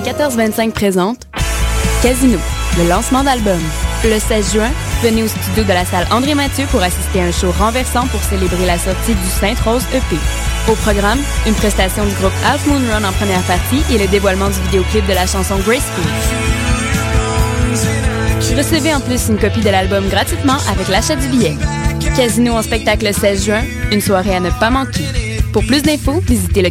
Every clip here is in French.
1425 présente Casino, le lancement d'album. Le 16 juin, venez au studio de la salle André Mathieu pour assister à un show renversant pour célébrer la sortie du Sainte-Rose EP. Au programme, une prestation du groupe Half Moon Run en première partie et le dévoilement du vidéoclip de la chanson Graceful. Recevez en plus une copie de l'album gratuitement avec l'achat du billet. Casino en spectacle le 16 juin, une soirée à ne pas manquer. Pour plus d'infos, visitez le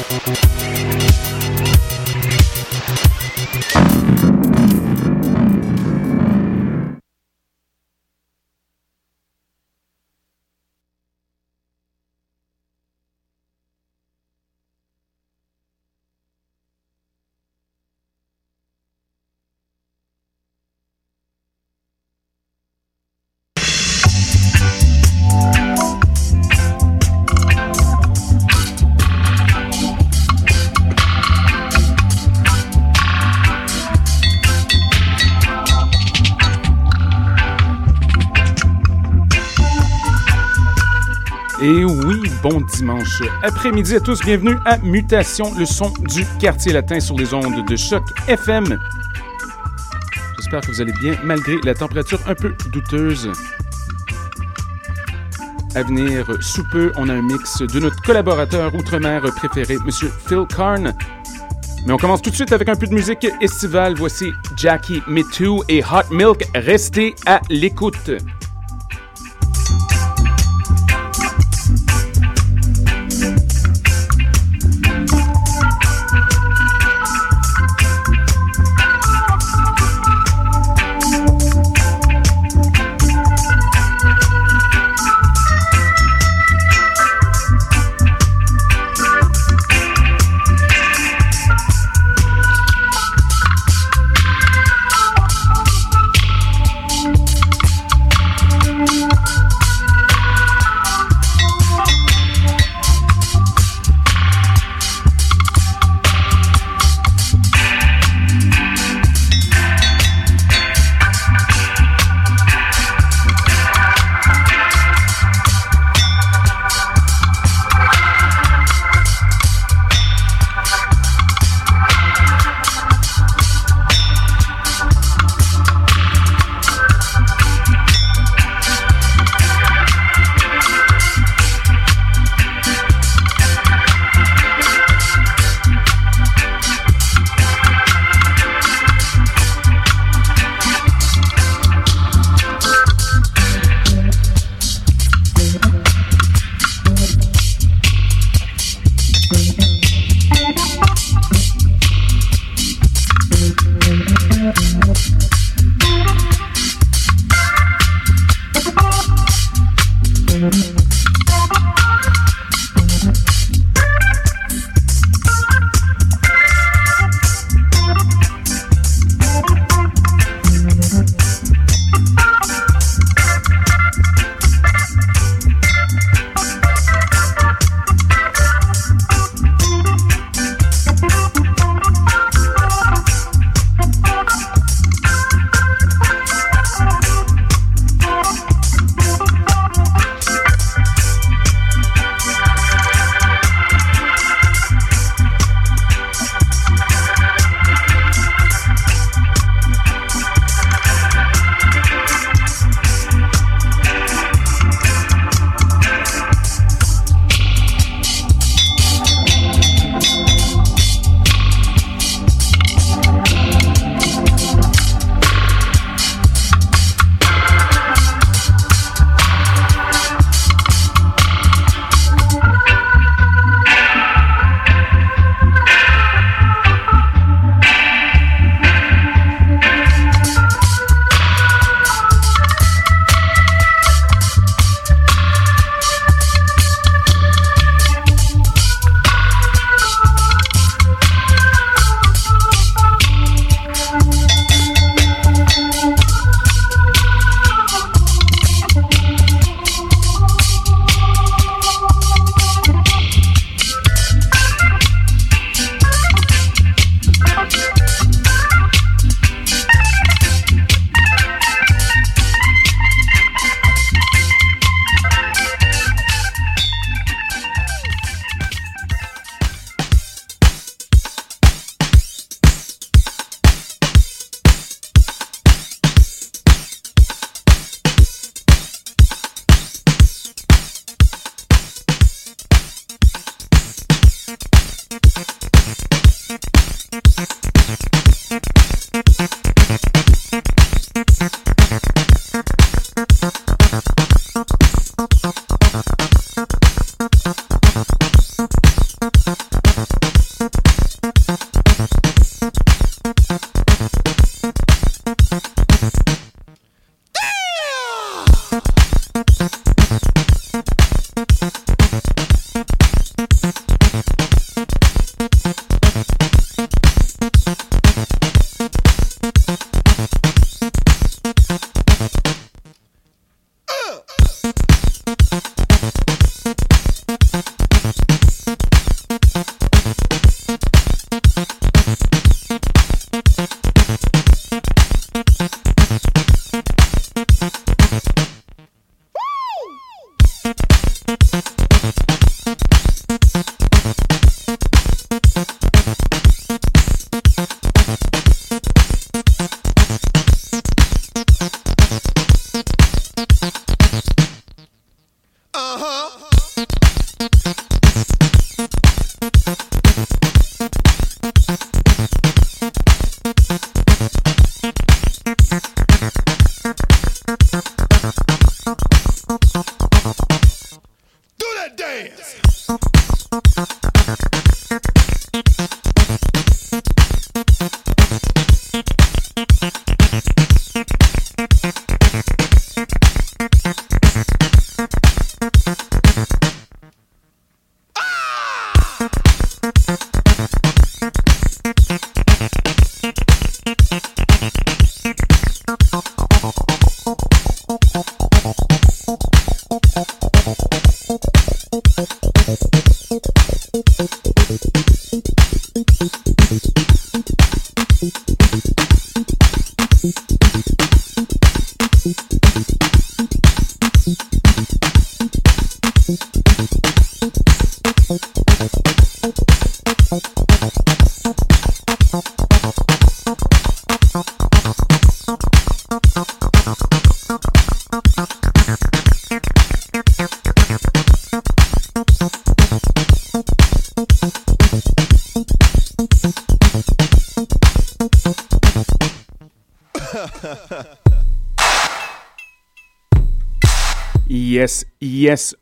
Et oui, bon dimanche après-midi à tous. Bienvenue à Mutation, le son du quartier latin sur les ondes de choc FM. J'espère que vous allez bien malgré la température un peu douteuse. À venir sous peu, on a un mix de notre collaborateur outre-mer préféré, Monsieur Phil Carn. Mais on commence tout de suite avec un peu de musique estivale. Voici Jackie Me Too et Hot Milk. Restez à l'écoute.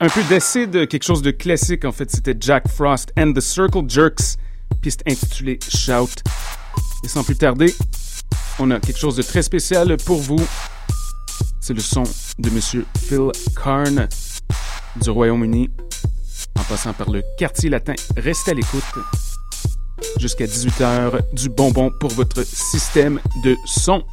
Un peu d'essai de quelque chose de classique, en fait. C'était Jack Frost and the Circle Jerks, piste intitulée Shout. Et sans plus tarder, on a quelque chose de très spécial pour vous. C'est le son de Monsieur Phil Karn du Royaume-Uni, en passant par le quartier latin. Restez à l'écoute jusqu'à 18h du bonbon pour votre système de son.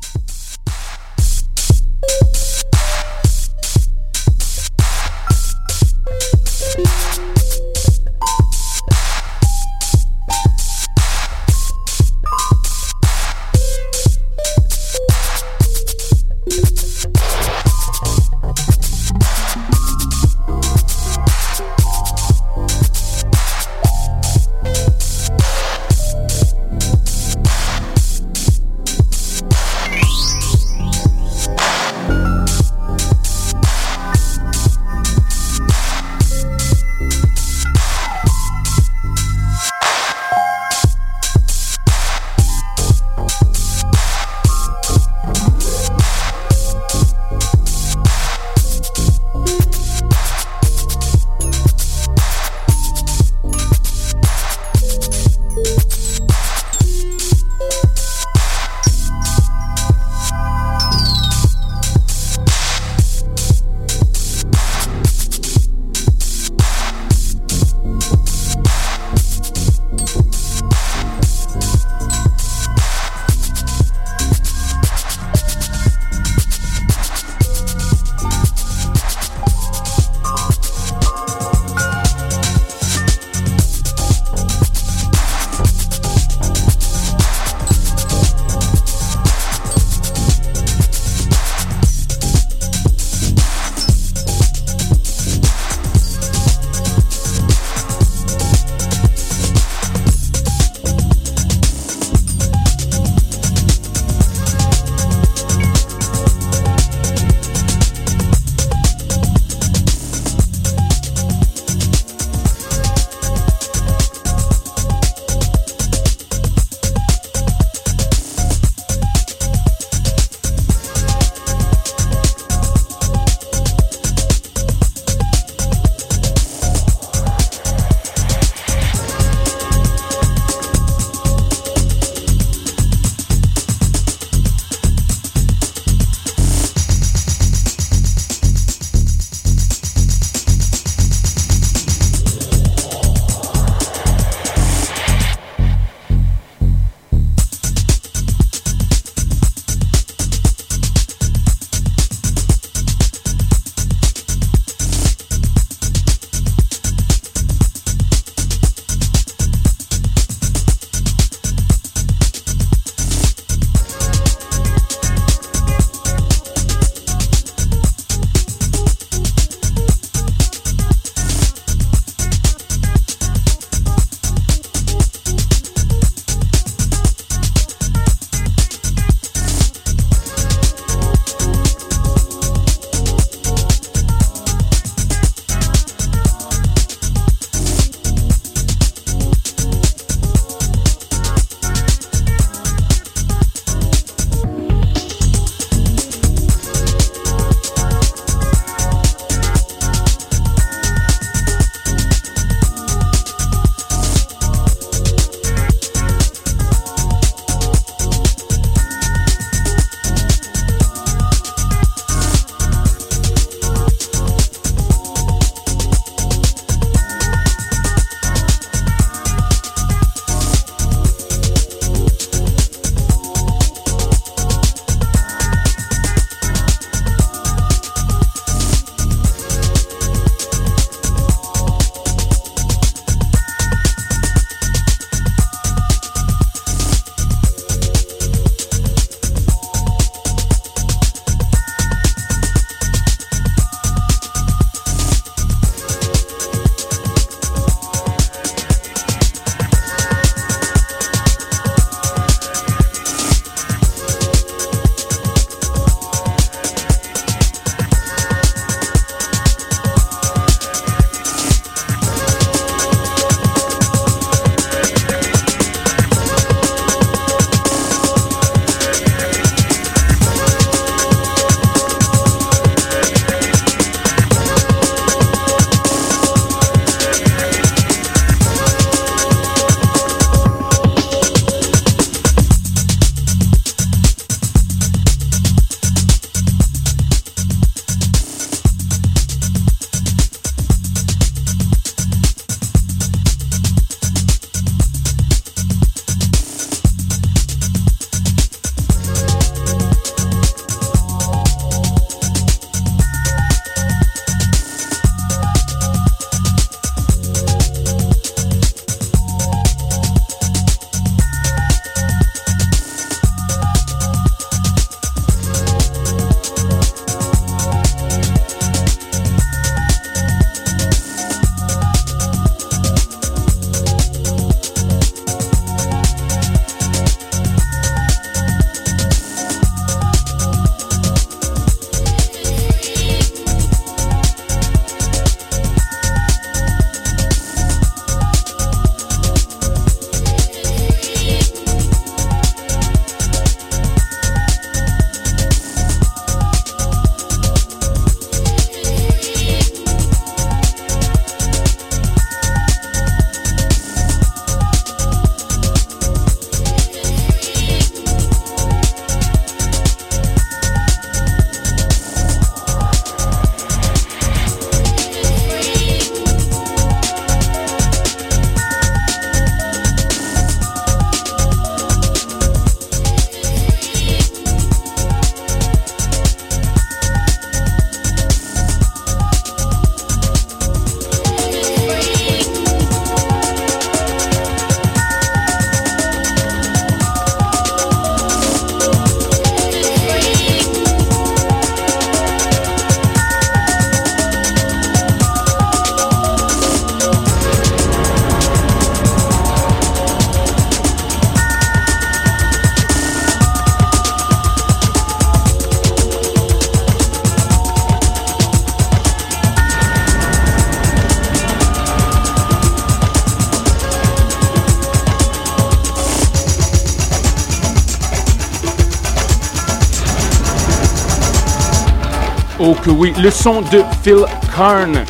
Oui, le son de Phil Karn.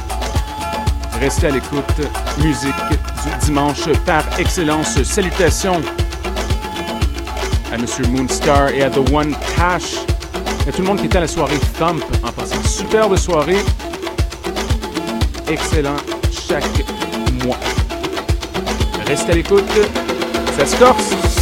Restez à l'écoute. Musique du dimanche par excellence. Salutations à Monsieur Moonstar et à The One Cash. Et à tout le monde qui était à la soirée Thump en passant. Superbe soirée. Excellent chaque mois. Restez à l'écoute. Ça se corse.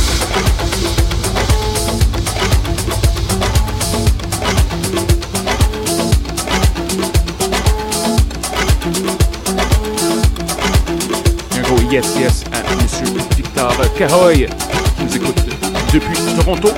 Yes yes à Monsieur Victor Caroy qui nous écoute depuis Toronto.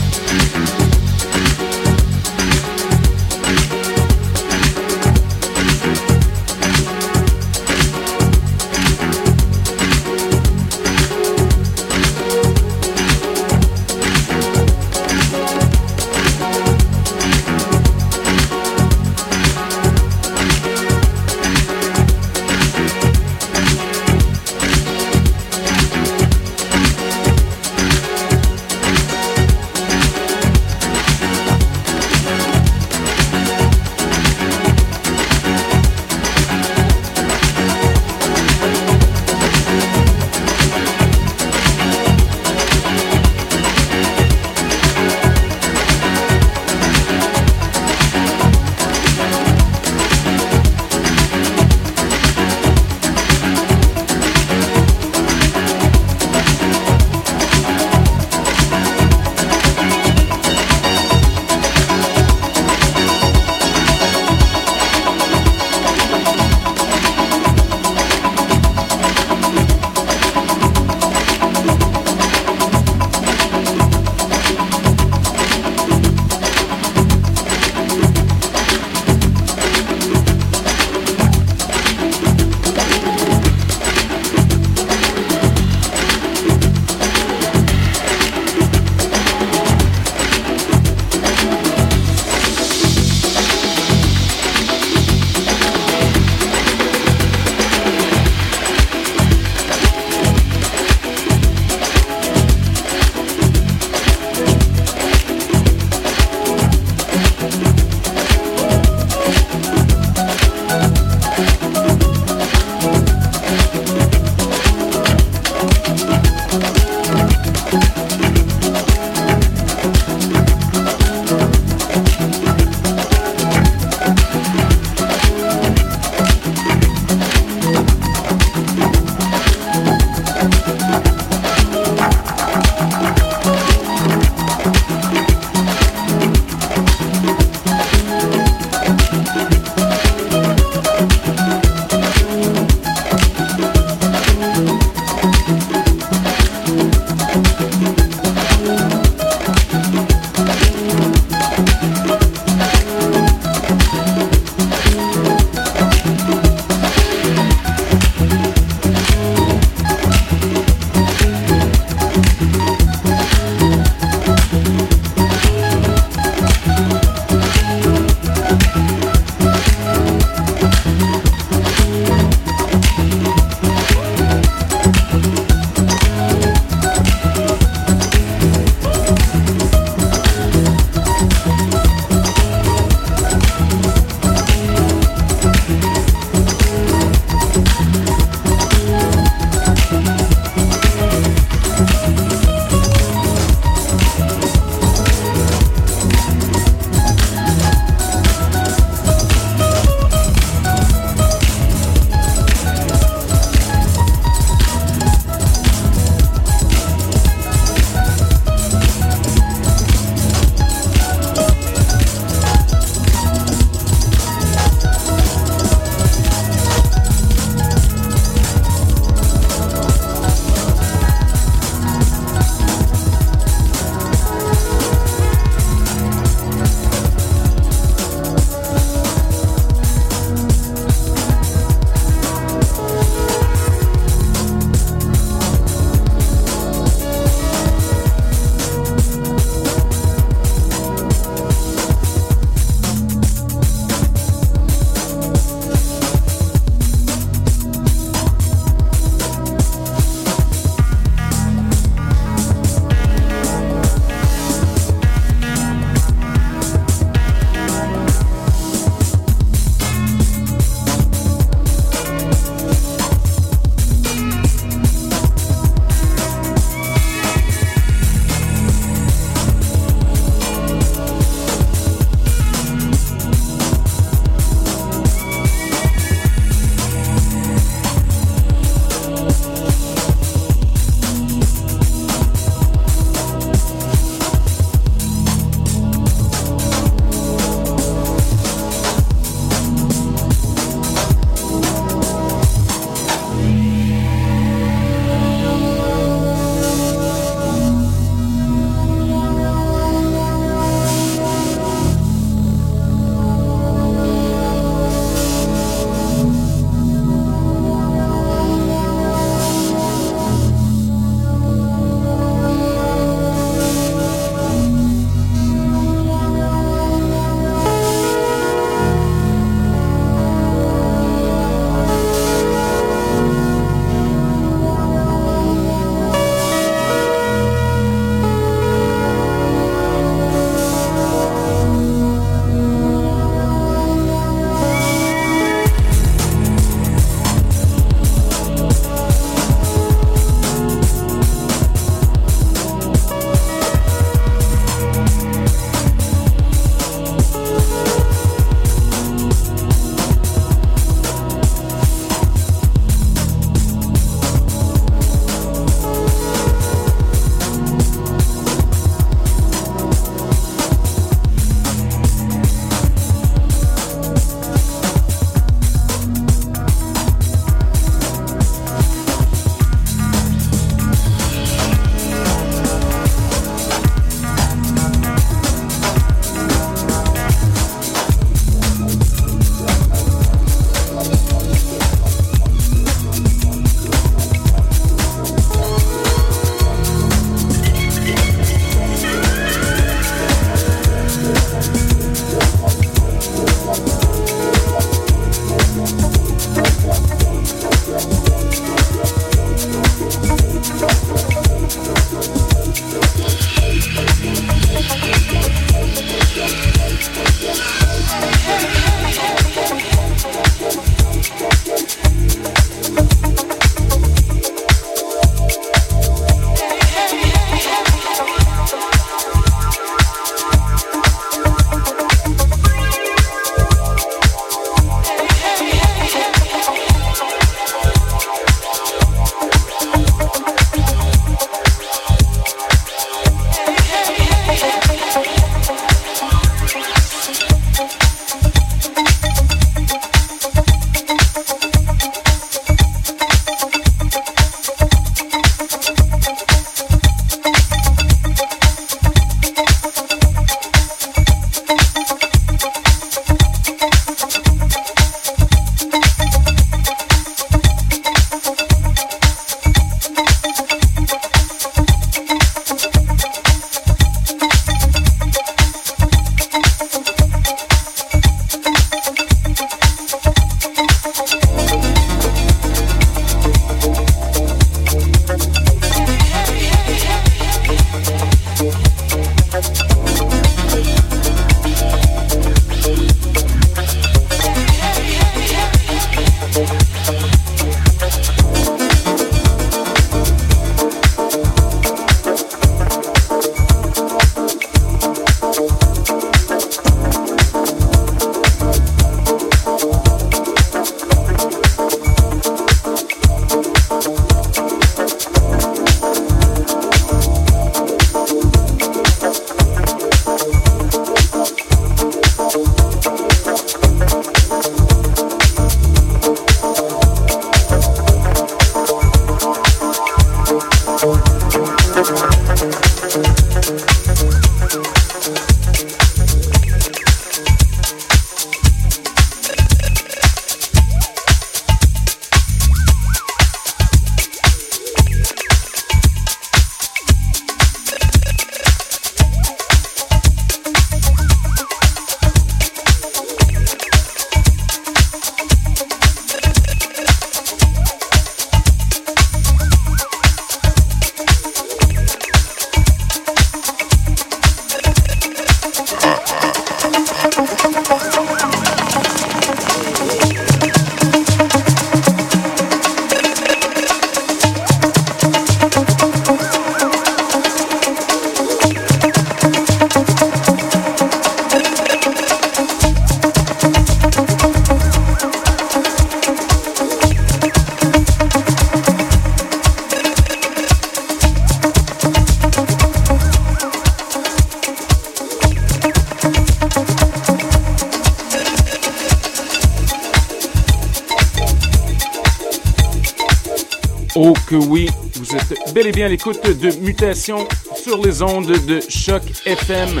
Bel et bien l'écoute de Mutation sur les ondes de Choc FM.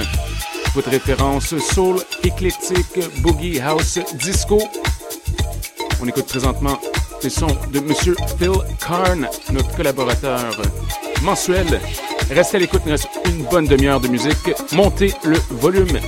Votre référence soul, éclectique, boogie, house, disco. On écoute présentement les sons de Monsieur Phil Karn, notre collaborateur mensuel. Restez à l'écoute, il reste une bonne demi-heure de musique. Montez le volume.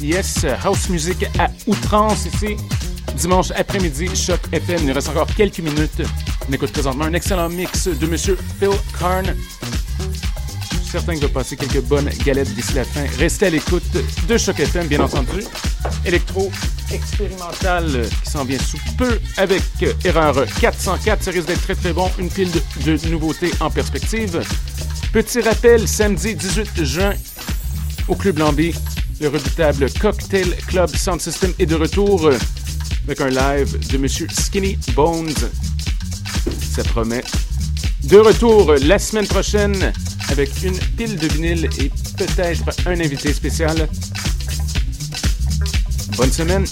Yes. House music à outrance ici. Dimanche après-midi, Choc FM. Il nous reste encore quelques minutes. On écoute présentement un excellent mix de Monsieur Phil Karn. Je suis certain qu'il va passer quelques bonnes galettes d'ici la fin. Restez à l'écoute de Choc FM, bien entendu. Électro expérimental qui s'en vient sous peu avec Erreur 404. Ça risque d'être très très bon. Une pile de, de nouveautés en perspective. Petit rappel, samedi 18 juin, au Club Lambi, le redoutable Cocktail Club Sound System est de retour avec un live de Monsieur Skinny Bones. Ça promet. De retour la semaine prochaine avec une pile de vinyle et peut-être un invité spécial. Bonne semaine.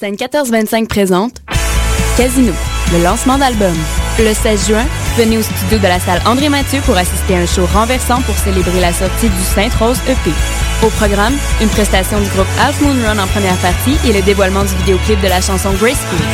Scène 1425 présente Casino, le lancement d'album. Le 16 juin, venez au studio de la salle André Mathieu pour assister à un show renversant pour célébrer la sortie du Sainte-Rose EP. Au programme, une prestation du groupe Half Moon Run en première partie et le dévoilement du vidéoclip de la chanson Graceful.